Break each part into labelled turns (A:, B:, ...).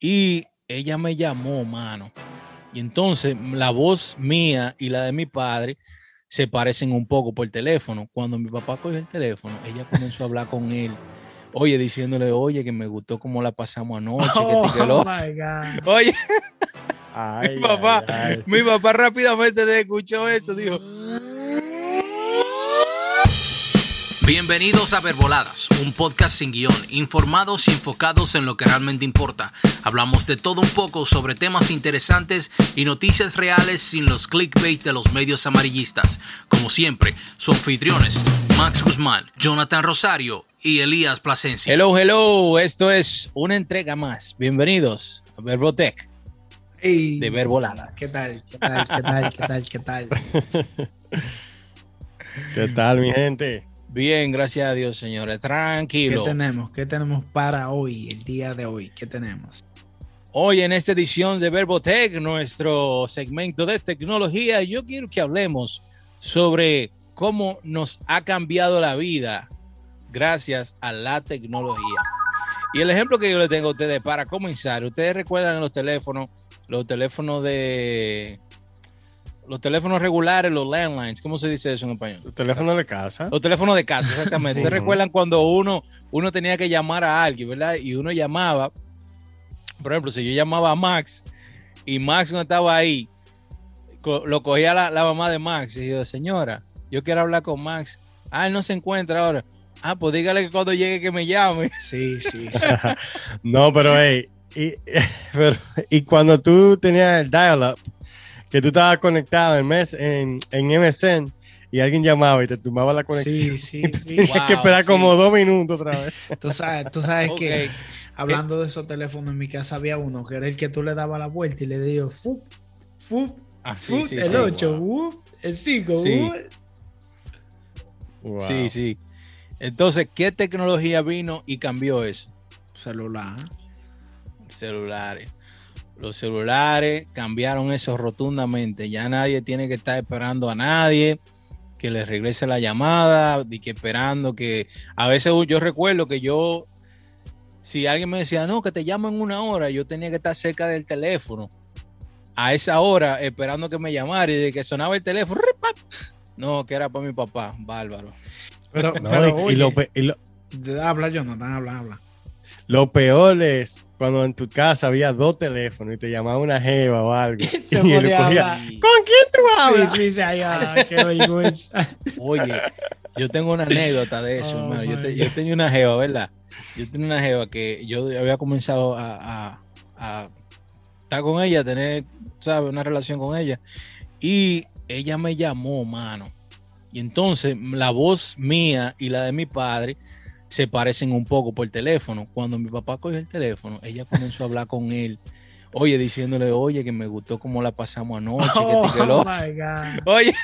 A: Y ella me llamó, mano. Y entonces la voz mía y la de mi padre se parecen un poco por teléfono. Cuando mi papá cogió el teléfono, ella comenzó a hablar con él. Oye, diciéndole, oye, que me gustó cómo la pasamos anoche.
B: Oh,
A: que, lo...
B: my God.
A: Oye,
C: Ay,
A: mi papá,
C: ay, ay.
A: mi papá rápidamente escuchó eso, dijo.
D: Bienvenidos a Verboladas, un podcast sin guion, informados y enfocados en lo que realmente importa. Hablamos de todo un poco sobre temas interesantes y noticias reales sin los clickbait de los medios amarillistas. Como siempre, sus anfitriones, Max Guzmán, Jonathan Rosario y Elías Plasencia.
A: Hello, hello, esto es una entrega más. Bienvenidos a Verbotech
B: Ey,
A: de Verboladas.
B: ¿Qué tal? ¿Qué tal? ¿Qué tal? ¿Qué tal? ¿Qué tal?
C: ¿Qué tal, mi gente?
A: Bien, gracias a Dios, señores.
B: ¿Qué
A: Tranquilo.
B: tenemos? ¿Qué tenemos para hoy, el día de hoy? ¿Qué tenemos?
A: Hoy en esta edición de Verbotech, nuestro segmento de tecnología, yo quiero que hablemos sobre cómo nos ha cambiado la vida gracias a la tecnología. Y el ejemplo que yo le tengo a ustedes para comenzar, ustedes recuerdan los teléfonos, los teléfonos de los teléfonos regulares, los landlines, ¿cómo se dice eso en español?
C: ¿Tu teléfono de casa?
A: Los teléfonos de casa, exactamente.
B: Sí.
A: ¿Ustedes recuerdan cuando uno, uno tenía que llamar a alguien, verdad? Y uno llamaba, por ejemplo, si yo llamaba a Max y Max no estaba ahí, co- lo cogía la, la mamá de Max y yo, señora, yo quiero hablar con Max. Ah, él no se encuentra ahora. Ah, pues dígale que cuando llegue que me llame.
B: Sí, sí.
C: No, pero hey, y, pero, y cuando tú tenías el dial-up, que tú estabas conectado en, mes, en, en MSN y alguien llamaba y te tumbaba la conexión.
B: Sí, sí, sí.
C: Tenías que
A: Wow,
C: esperar
A: sí.
C: como dos minutos otra vez.
B: Tú sabes, tú sabes que hablando de esos teléfonos en mi casa había uno que era el que tú le dabas la vuelta y le digo, fup, fup,
A: Ah, sí,
B: fup,
A: sí,
B: el
A: sí.
B: 8, el 5,
A: Sí.
C: Wow.
A: Sí, sí. Entonces, ¿qué tecnología vino y cambió eso?
B: celular.
A: celulares. Los celulares cambiaron eso rotundamente. Ya nadie tiene que estar esperando a nadie que le regrese la llamada, y que esperando que a veces yo recuerdo que yo si alguien me decía, "No, que te llamo en una hora", yo tenía que estar cerca del teléfono a esa hora esperando que me llamara y de que sonaba el teléfono, no, que era para mi papá, bárbaro.
B: Pero,
C: No,
B: pero,
C: y- y,
B: oye,
C: lo, pe- y lo-
B: habla Jonathan, habla, habla.
C: lo peor es cuando en tu casa había dos teléfonos y te llamaba una jeva o algo. y cogía. ¿Con quién tú hablas?
B: Sí, sí, sí, ay, ay, qué vergüenza.
A: Oye, yo tengo una anécdota de eso,
B: Oh,
A: hermano. Yo, te- yo tenía una jeva, ¿verdad? Yo tenía una jeva que yo había comenzado a, a- a estar con ella, a tener, ¿sabes? Una relación con ella. Y ella me llamó, mano. Y entonces la voz mía y la de mi padre se parecen un poco por teléfono. Cuando mi papá cogió el teléfono, ella comenzó a hablar con él. Oye, diciéndole, oye, que me gustó cómo la pasamos anoche,
B: Oh,
A: que lo otro".
B: my God.
A: Oye,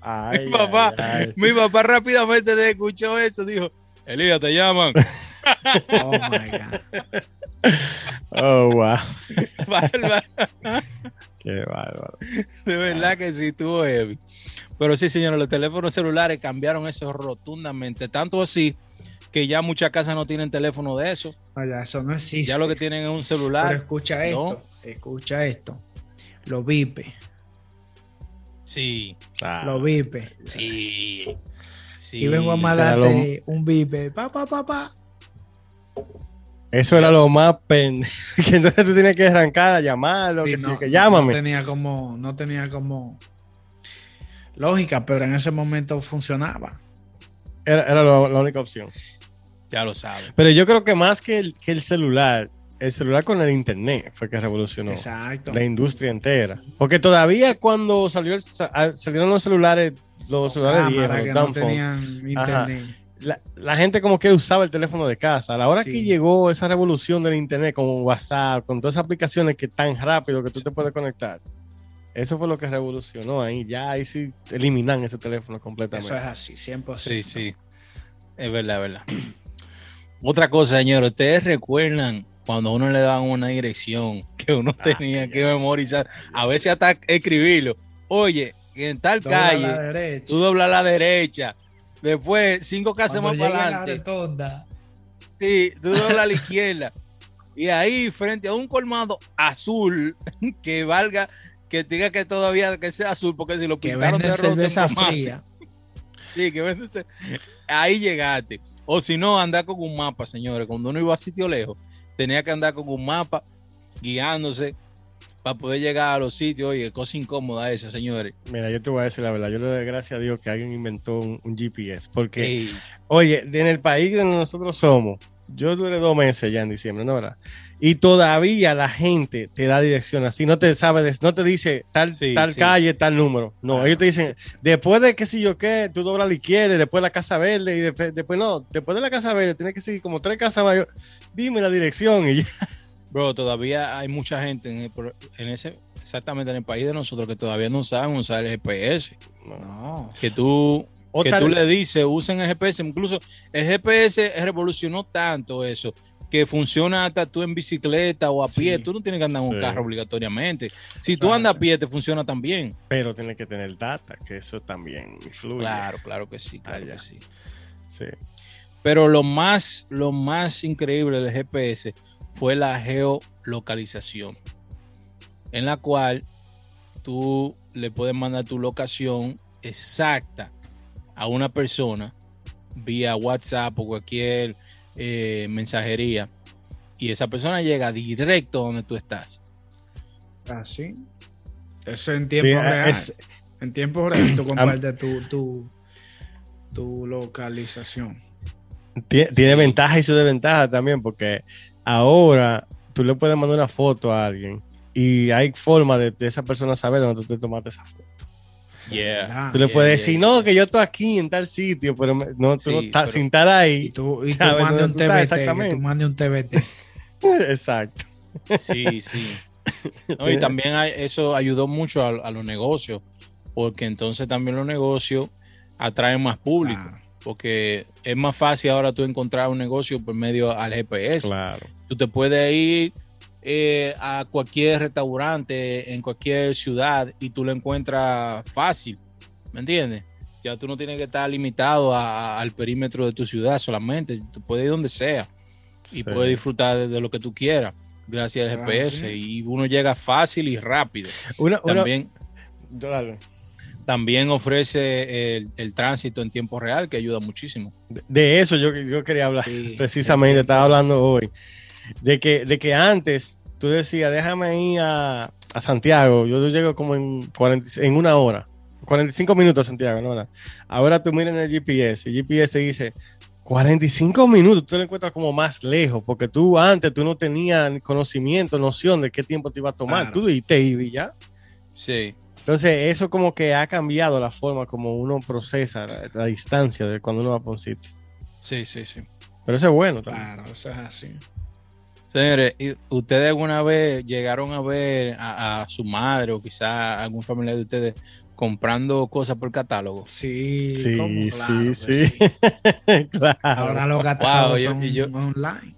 C: Ay,
A: Mi papá.
C: ay, ay.
A: mi papá rápidamente escuchó eso, dijo, Elías, te llaman.
B: Oh my God.
C: Oh, wow.
A: Bárbaro.
C: Qué bárbaro.
A: De verdad que sí, tuvo heavy. Pero sí, señores, los teléfonos celulares cambiaron eso rotundamente. Tanto así que ya muchas casas no tienen teléfono de eso.
B: Oye, eso no existe.
A: Ya lo que tienen es un
B: Pero
A: celular.
B: escucha esto, escucha esto. Los vipes,
A: Sí,
C: Ah,
B: los vipes.
A: sí. Sí.
B: y vengo a mandarte un vipe. Pa, pa, pa, pa.
C: Eso era lo más pen... que entonces tú tienes que arrancar a llamarlo,
B: Sí,
C: que, sí,
B: no,
C: que llámame.
B: No tenía como, no tenía como lógica, pero en ese momento funcionaba.
C: Era, era lo- la única opción.
A: Ya lo saben.
C: Pero yo creo que más que el, que el celular, el celular con el internet fue que revolucionó
B: Exacto.
C: la industria entera. Porque todavía cuando salió el- sa- salieron los celulares, los celulares viejos, los
B: no tenían
C: Ajá.
B: internet.
C: la, la gente como que usaba el teléfono de casa. A la hora
B: Sí.
C: que llegó esa revolución del internet con WhatsApp, con todas esas aplicaciones que tan rápido que tú te puedes conectar, eso fue lo que revolucionó ahí. Ya ahí sí eliminan ese teléfono completamente.
B: Eso es así, 100%.
A: Sí, sí. Es verdad, es verdad. Otra cosa, señores, ustedes recuerdan cuando a uno le daban una dirección que uno
B: Ah,
A: tenía que memorizar, a veces hasta escribirlo. Oye, en tal
B: Dobla
A: calle, tú doblas a la derecha, después cinco casas más para
B: la
A: adelante, sí, tú doblas a la izquierda. Y ahí, frente a un colmado azul que valga, que diga que todavía que sea azul, porque si lo pintaron de rojo. Sí, que venden ce- Ahí llegaste. O si no, andar con un mapa, señores. Cuando uno iba a sitio lejos, tenía que andar con un mapa, guiándose para poder llegar a los sitios. Oye, cosa incómoda esa, señores.
C: Mira, yo te voy a decir la verdad. Yo le doy gracias a Dios que alguien inventó un, un GPS. Porque,
A: Ey,
C: oye, en el país donde nosotros somos, yo duré dos meses ya en diciembre, ¿no? ¿verdad? Y todavía la gente te da dirección así. No te sabe, no te dice tal,
A: Sí,
C: tal
A: sí.
C: calle, tal número. No,
A: Ah,
C: ellos te dicen, después de qué sé yo qué, tú doblas a la izquierda, después la casa verde, y después, después no, después de la casa verde, tienes que seguir como tres casas más. Yo, Dime la dirección. Y ya.
A: bro, todavía hay mucha gente en, el en ese, exactamente en el país de nosotros que todavía no saben usar el GPS.
B: No.
A: Que tú,
C: O
A: que
C: tal-
A: tú le dices, usen el GPS. Incluso el GPS revolucionó tanto eso que funciona hasta tú en bicicleta o a pie.
B: Sí.
A: Tú no tienes que andar en un carro obligatoriamente. Si tú andas a pie, te funciona también.
C: Pero tienes que tener data, que eso también influye.
A: Claro, claro que sí, claro que sí.
C: Sí.
A: Pero lo más, lo más increíble del GPS fue la geolocalización, en la cual tú le puedes mandar tu locación exacta a una persona vía WhatsApp o cualquier eh, mensajería y esa persona llega directo a donde tú estás.
B: Así. Eso en tiempo
C: Sí,
B: real.
C: es-
B: En tiempo real tú compartes tu, tu, tu localización.
C: Tie- Tiene
A: Sí.
C: ventajas y su desventaja también, porque ahora tú le puedes mandar una foto a alguien y hay forma de, de esa persona saber dónde tú te tomaste esa foto.
A: Yeah.
C: Tú le
A: yeah,
C: puedes
A: yeah,
C: decir,
A: yeah.
C: no, que yo estoy aquí en tal sitio, pero me- no, tú
A: Sí,
C: no estás
A: pero-
C: sin estar
B: Y
C: ahí.
B: tú, y tú un
C: dónde tú estás
B: TBT.
C: Exactamente.
B: tú mandes un TBT.
C: Exacto.
A: Sí, sí. No, y también hay- eso ayudó mucho a, a los negocios, porque entonces también los negocios atraen más público,
B: Ah,
A: porque es más fácil ahora tú encontrar un negocio por medio al GPS.
C: Claro.
A: Tú te puedes ir eh, a cualquier restaurante en cualquier ciudad y tú lo encuentras fácil, ¿me entiendes? Ya tú no tienes que estar limitado a- a- al perímetro de tu ciudad solamente, tú puedes ir donde sea y
C: Sí.
A: puedes disfrutar de, de lo que tú quieras gracias al
B: Ah,
A: GPS
B: sí.
A: y uno llega fácil y rápido.
C: Una, una-
A: También,
C: dale.
A: también ofrece el, el tránsito en tiempo real que ayuda muchísimo.
C: De- De eso yo, yo quería hablar.
B: sí.
C: Precisamente, estaba hablando hoy. De que, de que antes tú decías, déjame ir a, a Santiago. Yo llego como en, 40 en una hora. 45 minutos a Santiago, ¿no? Ahora tú miras en el GPS y el GPS te dice 45 minutos. Tú lo encuentras como más lejos porque tú antes tú no tenías conocimiento, noción de qué tiempo te iba a tomar. Tú y te ibas y ya.
A: Sí,
C: Entonces, eso como que ha cambiado la forma como uno procesa la, la distancia de cuando uno va por un sitio.
A: sí, sí, sí.
C: Pero eso es bueno también.
B: Claro, eso es así.
A: Señores, ¿y ¿ustedes alguna vez llegaron a ver a, a su madre o quizá algún familiar de ustedes comprando cosas por catálogo?
B: Sí,
C: Sí,
B: ¿cómo?
C: sí,
B: Claro
C: sí. claro.
B: Ahora los catálogos
A: Wow, yo-
B: son
A: yo-
B: online.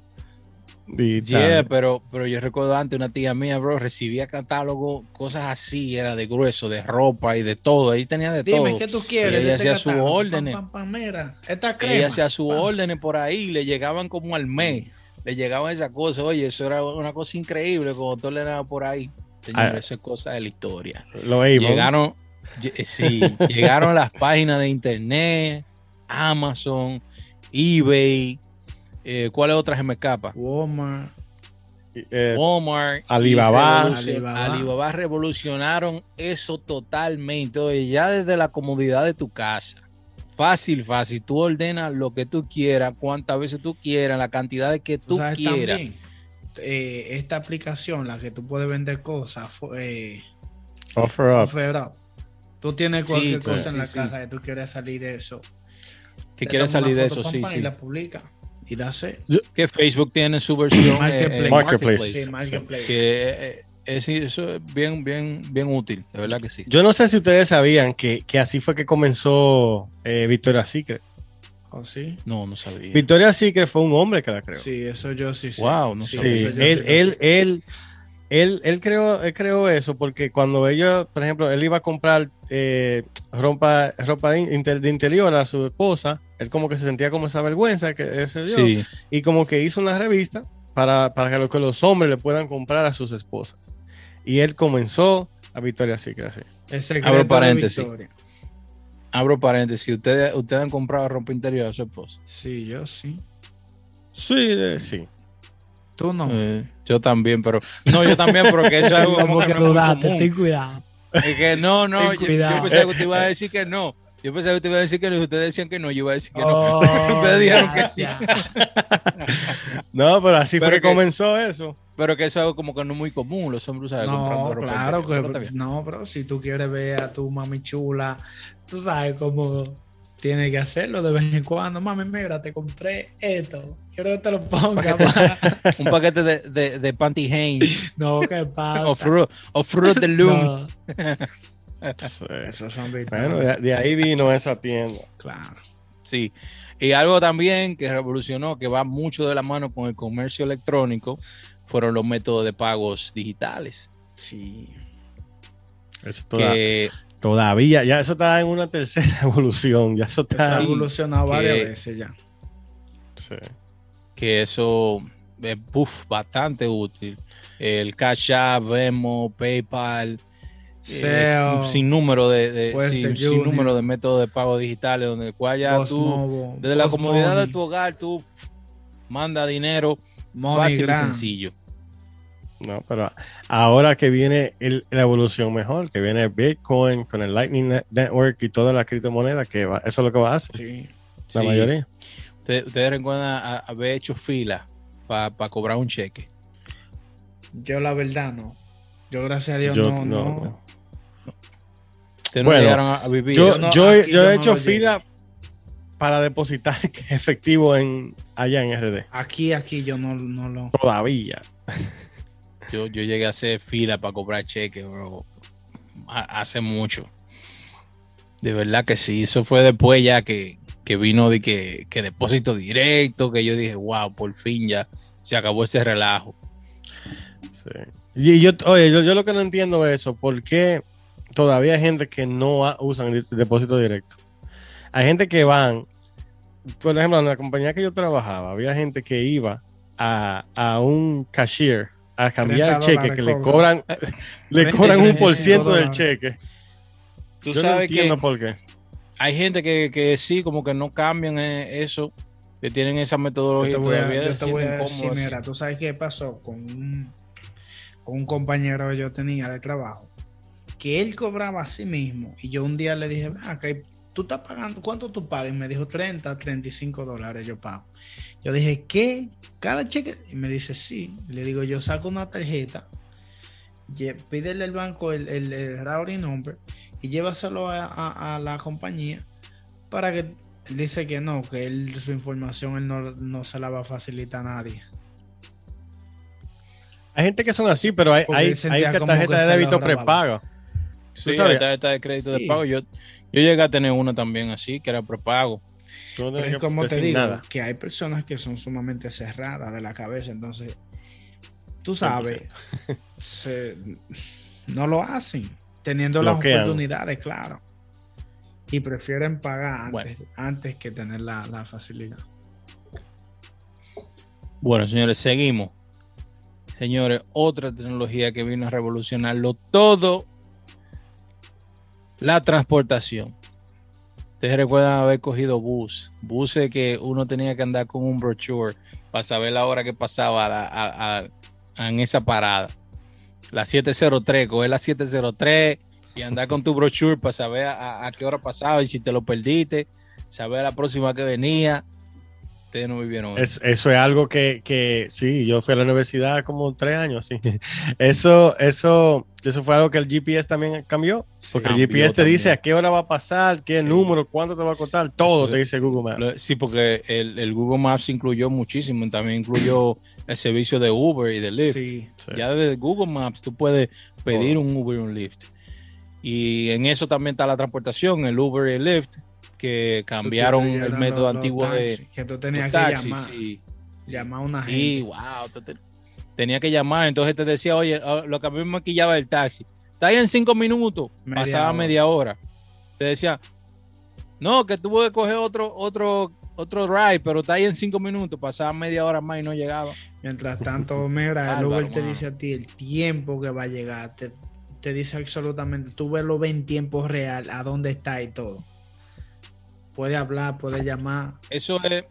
A: Yeah, pero, pero yo recuerdo antes una tía mía, bro, recibía catálogo, cosas así, era de grueso, de ropa y de todo. Ahí tenía de
B: Dime,
A: todo.
B: ¿qué tú quieres?
A: Y ella
B: este
A: hacía sus órdenes.
B: Pam, pam, pam, mira, esta crema.
A: Ella hacía sus órdenes por ahí, le llegaban como al mes, le llegaban esas cosas. Oye, eso era una cosa increíble cuando tú le dabas por ahí. Señor,
C: Ah.
A: eso es cosa de la historia.
C: Lo.
A: Llegaron, lle- eh, sí, llegaron las páginas de internet, Amazon, eBay, eh, ¿cuáles otras se me escapa?
B: Walmart.
C: eh,
A: Walmart,
C: Alibaba.
A: y revolucion-
B: Alibaba.
A: Alibaba revolucionaron eso totalmente. Oye, ya desde la comodidad de tu casa. Fácil, fácil. Tú ordenas lo que tú quieras, cuántas veces tú quieras, la cantidad de que
B: Tú
A: tú
B: sabes
A: quieras.
B: también, eh, esta aplicación, la que tú puedes vender cosas, eh,
C: Offer Up.
B: Offer Up. Tú tienes cualquier
A: sí,
B: cosa
A: sí,
B: en la
A: sí.
B: casa que tú quieres salir de eso.
A: Que quieres salir de eso, sí, sí.
B: Y la publica. Y la hace.
A: Que Facebook tiene su versión
B: Marketplace.
A: eh, eh,
C: Marketplace.
B: Sí, Marketplace.
A: Que eh, es, eso es bien, bien, bien útil, de verdad que sí.
C: Yo no sé si ustedes sabían que, que así fue que comenzó eh, Victoria's Secret.
B: ¿Oh, sí?
A: No, no sabía.
C: Victoria's Secret fue un hombre que la creó.
B: Sí, eso yo sí sé.
A: Wow, no
B: Sí,
A: sabía.
C: Él,
B: sí
C: él,
B: sé.
C: él, él, él creó, él creó eso porque cuando ellos, por ejemplo, él iba a comprar eh, ropa, ropa de, inter- de interior a su esposa, él como que se sentía como esa vergüenza que se dio
A: Sí,
C: y como que hizo una revista para, para que, lo, que los hombres le puedan comprar a sus esposas. Y él comenzó a Victoria's Secret así.
B: El secreto
A: Abro paréntesis.
B: Victoria.
A: Abro paréntesis. ¿Ustedes, ¿Ustedes han comprado ropa interior a su esposa?
B: Sí, yo sí.
C: Sí, eh, sí.
B: Tú no.
A: Eh, yo también, pero. No, yo también, pero que eso es algo como que
B: que
A: no es muy
B: dudaste,
A: común.
B: ten cuidado.
A: Es que no, no, yo,
B: cuidado.
A: yo pensaba que usted iba a decir que no. Yo pensaba que usted iba a decir que no. y Ustedes decían que no, yo iba a decir que no.
B: Oh,
A: Ustedes dijeron
B: ya,
A: que sí.
C: No, pero así
A: Pero
C: fue que
A: que-
C: comenzó eso.
A: Pero que eso es algo como que no es muy común. Los hombres usan comprando
B: No,
A: ropa
B: claro
A: pero
B: que no, pero si tú quieres ver a tu mami chula, tú sabes cómo tienes que hacerlo de vez en cuando. Mami, mira, te compré esto. Quiero que te lo ponga. pa".
A: Un paquete de, de, de Panty Hanes
B: no, ¿qué pasa?
A: o Fruit, o Fruit de Looms.
C: Sí.
B: Esos son
C: Bueno, de, de ahí vino esa tienda.
B: Claro.
A: Sí. Y algo también que revolucionó, que va mucho de la mano con el comercio electrónico, fueron los métodos de pagos digitales.
B: Sí.
C: Eso toda-
A: Que
C: todavía, ya eso está en una tercera evolución. Ya eso
B: Eso ha
C: está.
A: Sí,
B: evolucionado varias
A: que-
B: veces ya.
C: Sí.
A: que eso es uf, bastante útil. El Cash App, Venmo, PayPal,
B: SEO,
A: un sinnúmero de, sin, sinnúmero de métodos de pago digitales donde el cual ya tú
B: Mobile,
A: desde la comodidad de tu hogar tú manda dinero
B: Money
A: fácil y sencillo.
C: No, pero ahora que viene el- la evolución mejor, que viene Bitcoin con el Lightning Net- Network y todas las criptomonedas, que va- eso es lo que va a hacer,
B: Sí.
C: la
A: Sí.
C: mayoría.
A: Ustedes, ustedes recuerdan a- haber hecho fila para cobrar un cheque.
B: Yo la verdad no. Yo gracias a Dios
C: Yo,
B: no,
C: no,
B: no.
A: Ustedes
C: Bueno,
A: no llegaron a, vivir.
C: Yo,
A: eso.
B: no,
C: yo he-
B: aquí
C: yo
B: yo
C: he
B: no
C: hecho fila para depositar efectivo en allá en RD.
B: Aquí, aquí yo no, no lo.
C: Todavía.
A: Yo, yo llegué a hacer fila para cobrar cheques, bro. ha- Hace mucho. De verdad que sí. Eso fue después ya que, que vino de que, que depósito directo, que yo dije, wow, por fin ya se acabó ese relajo.
C: Sí. Y yo, oye, yo, yo lo que no entiendo es eso, ¿por qué todavía hay gente que no usan el depósito directo? Hay gente que van, por ejemplo, en la compañía que yo trabajaba, había gente que iba a, a un cashier a cambiar el
B: 30
C: cheque, que le
B: cobran.
C: le
B: 30,
C: cobran un por
B: 35
C: ciento del cheque.
A: Tú
C: Yo no
A: sabes que
C: entiendo por qué.
A: hay gente que, que sí, como que no cambian eh, eso, que tienen esa
B: Yo
A: metodología
B: te
A: y
B: voy a,
A: todavía
B: yo te voy a decir, mira, tú sabes qué pasó con un, con un compañero que yo tenía de trabajo, que él cobraba a sí mismo, y yo un día le dije, "Ven acá, tú estás pagando, ¿cuánto tú pagas? Y me dijo 30, 35 dólares yo pago. Yo dije, ¿qué? ¿Cada cheque? Y me dice, sí. Le digo, yo saco una tarjeta, pídele al banco el, el, el routing number y llévaselo a, a- a la compañía para que él dice que no, que él su información él no, no se la va a facilitar a nadie.
C: Hay gente que son así, pero hay, hay, hay que
B: como
C: tarjeta
B: que
C: de débito prepago.
A: Sí,
C: sabes?
A: la tarjeta de crédito
B: Sí.
A: de pago. Yo, yo llegué a tener una también así, que era prepago.
B: Pero es como te digo,
C: nada.
B: que hay personas que son sumamente cerradas de la cabeza, entonces tú sabes, se- no lo hacen, teniendo las oportunidades, claro. Y prefieren pagar antes,
A: Bueno.
B: antes que tener la, la facilidad.
A: Bueno, señores, seguimos. Señores, otra tecnología que vino a revolucionarlo todo, la transportación. Ustedes recuerdan haber cogido bus, buses que uno tenía que andar con un brochure para saber la hora que pasaba a a- a- en esa parada. La 703, coger la 703 y andar con tu brochure para saber a qué hora pasaba y si te lo perdiste, saber la próxima que venía. Ustedes no vivieron eso.
C: Es- eso es algo que, que sí, yo fui a la universidad como tres años, sí. Eso, eso, eso fue algo que el GPS también cambió. Porque el GPS te dice
A: también.
C: a qué hora va a pasar, qué
A: Sí.
C: número, cuánto te va a costar, todo
A: Eso
C: te
A: es-
C: dice Google Maps.
A: Sí, porque el, el Google Maps incluyó muchísimo, también incluyó el servicio de Uber y de Lyft.
B: Sí,
C: Sí.
A: Ya desde Google Maps tú puedes pedir un Uber y un Lyft. Y en eso también está la transportación, el Uber y el Lyft, que cambiaron el método
B: los-
A: antiguo de
B: que tú tenías que
A: taxis.
B: llamar,
A: Sí,
B: llamar a una
A: sí,
B: gente.
A: wow. tú te- tenía que llamar, entonces te decía, oye, ah, lo que a mí me maquillaba el taxi. Está ahí en cinco minutos,
B: Media
A: pasaba
B: hora.
A: media hora. Te decía, no, que tuvo que coger otro, otro otro ride, pero está ahí en cinco minutos, pasaba media hora más y no llegaba.
B: Mientras tanto, mira, el Uber te dice a ti el tiempo que va a llegar. Te, te dice absolutamente, tú ves lo ves en tiempo real, a dónde está y todo. Puede hablar, puede llamar.
A: Eso es,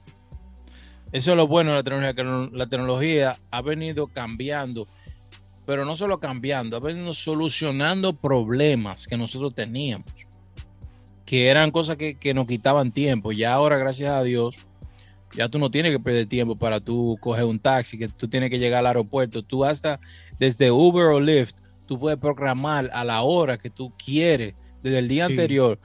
A: eso es lo bueno de la tecnología, que la tecnología ha venido cambiando, pero no solo cambiando, ha venido solucionando problemas que nosotros teníamos, que eran cosas que, que nos quitaban tiempo. Ya ahora, gracias a Dios, ya tú no tienes que perder tiempo para tú coger un taxi, que tú tienes que llegar al aeropuerto. Tú hasta desde Uber o Lyft, tú puedes programar a la hora que tú quieres, desde el día
B: Sí.
A: anterior,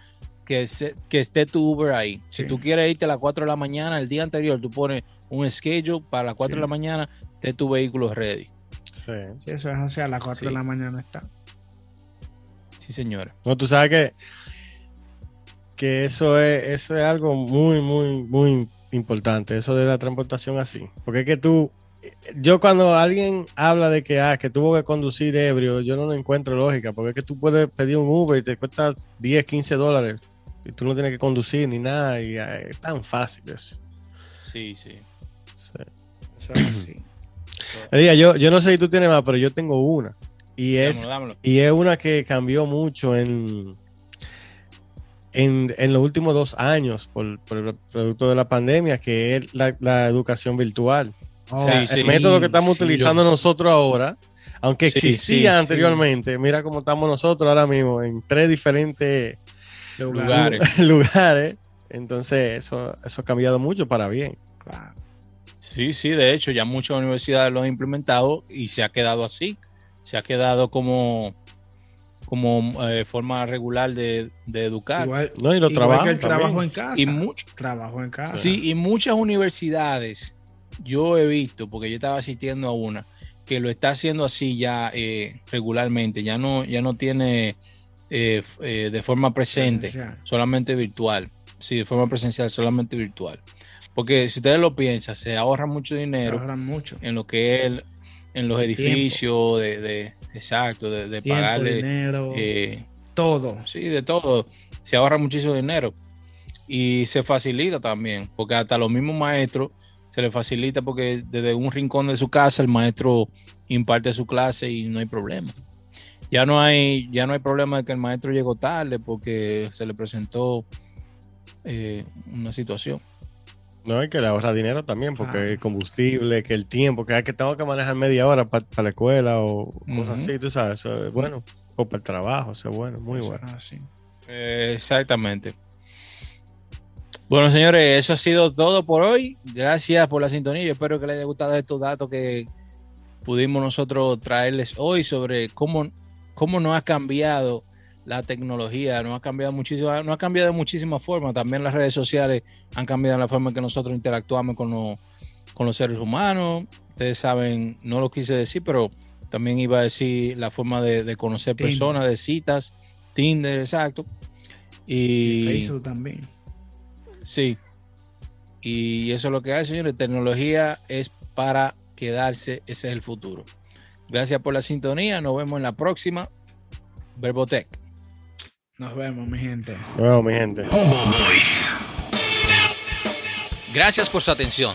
A: que, se- que esté tu Uber ahí. Si
B: Sí.
A: tú quieres irte a las 4 de la mañana, el día anterior, tú pones un schedule para las 4 de la
B: Sí.
A: mañana, esté tu vehículo ready.
C: Sí.
B: Si eso es así, a las 4
A: Sí.
B: de la mañana está.
A: Sí, señora.
C: No, tú sabes que, que eso es, eso es algo muy, muy, muy importante, eso de la transportación así. Porque es que tú, yo cuando alguien habla de que, ah, que tuvo que conducir ebrio, yo no lo encuentro lógica, porque es que tú puedes pedir un Uber y te cuesta 10, 15 dólares y tú no tienes que conducir ni nada y ah, es tan fácil eso.
A: Sí, sí.
C: Sí.
B: Eso es así.
C: Elías, yo, yo no sé si tú tienes más, pero yo tengo una. Y es,
A: Dámelo, dámelo.
C: y es una que cambió mucho en, en, en los últimos dos años por, por el producto de la pandemia, que es la, la educación virtual.
B: Oh,
C: O sea,
A: Sí, sí.
C: el método que estamos
B: sí,
C: utilizando nosotros ahora, aunque existía
A: sí,
C: anteriormente, mira cómo estamos nosotros ahora mismo en tres diferentes
A: Lugares.
C: lugares. Entonces, eso, eso ha cambiado mucho para bien.
B: Claro.
A: Sí, sí, de hecho, ya muchas universidades lo han implementado y se ha quedado así. Se ha quedado como, como eh, forma regular de, de educar.
B: Igual,
C: ¿no? Y los
B: igual
C: trabajos
B: que el trabajo en casa.
A: Y mucho,
B: trabajo en casa.
A: Sí, y muchas universidades, yo he visto, porque yo estaba asistiendo a una, que lo está haciendo así ya eh, regularmente, ya no, ya no tiene eh, eh, de forma presente,
B: Presencial.
A: solamente virtual. Sí, de forma presencial, solamente virtual. Porque si ustedes lo piensan, se ahorra mucho dinero
B: mucho.
A: en lo que es en los edificios, de, de- exacto, de, de
B: Tiempo,
A: pagarle,
B: dinero,
A: eh,
B: todo.
A: Sí, de todo. Se ahorra muchísimo dinero. Y se facilita también, porque hasta los mismos maestros se les facilita porque desde un rincón de su casa el maestro imparte su clase y no hay problema. Ya no hay, ya no hay problema de que el maestro llegó tarde porque se le presentó eh, una situación.
C: No, y que le ahorra dinero también, porque el combustible, que el tiempo, que, hay que tengo que manejar media hora para la escuela o cosas así, tú sabes, eso es bueno. O para el trabajo, eso es bueno, muy
B: Eso
C: bueno.
B: es así.
A: Eh, exactamente. Bueno, señores, eso ha sido todo por hoy. Gracias por la sintonía. Yo espero que les haya gustado estos datos que pudimos nosotros traerles hoy sobre cómo, cómo nos ha cambiado la tecnología, nos ha cambiado muchísimo, no ha cambiado de muchísimas formas. También las redes sociales han cambiado la forma en que nosotros interactuamos con, los- con los seres humanos. Ustedes saben, no lo quise decir, pero también iba a decir la forma de, de conocer
B: Tinder.
A: personas, de citas, Tinder, exacto.
B: Y
A: Y
B: Facebook también.
A: sí. Y eso es lo que hay, señores. Tecnología es para quedarse. Ese es el futuro. Gracias por la sintonía. Nos vemos en la próxima. Verbotech.
B: Nos vemos, mi gente.
C: Bueno, mi gente.
D: Gracias por su atención.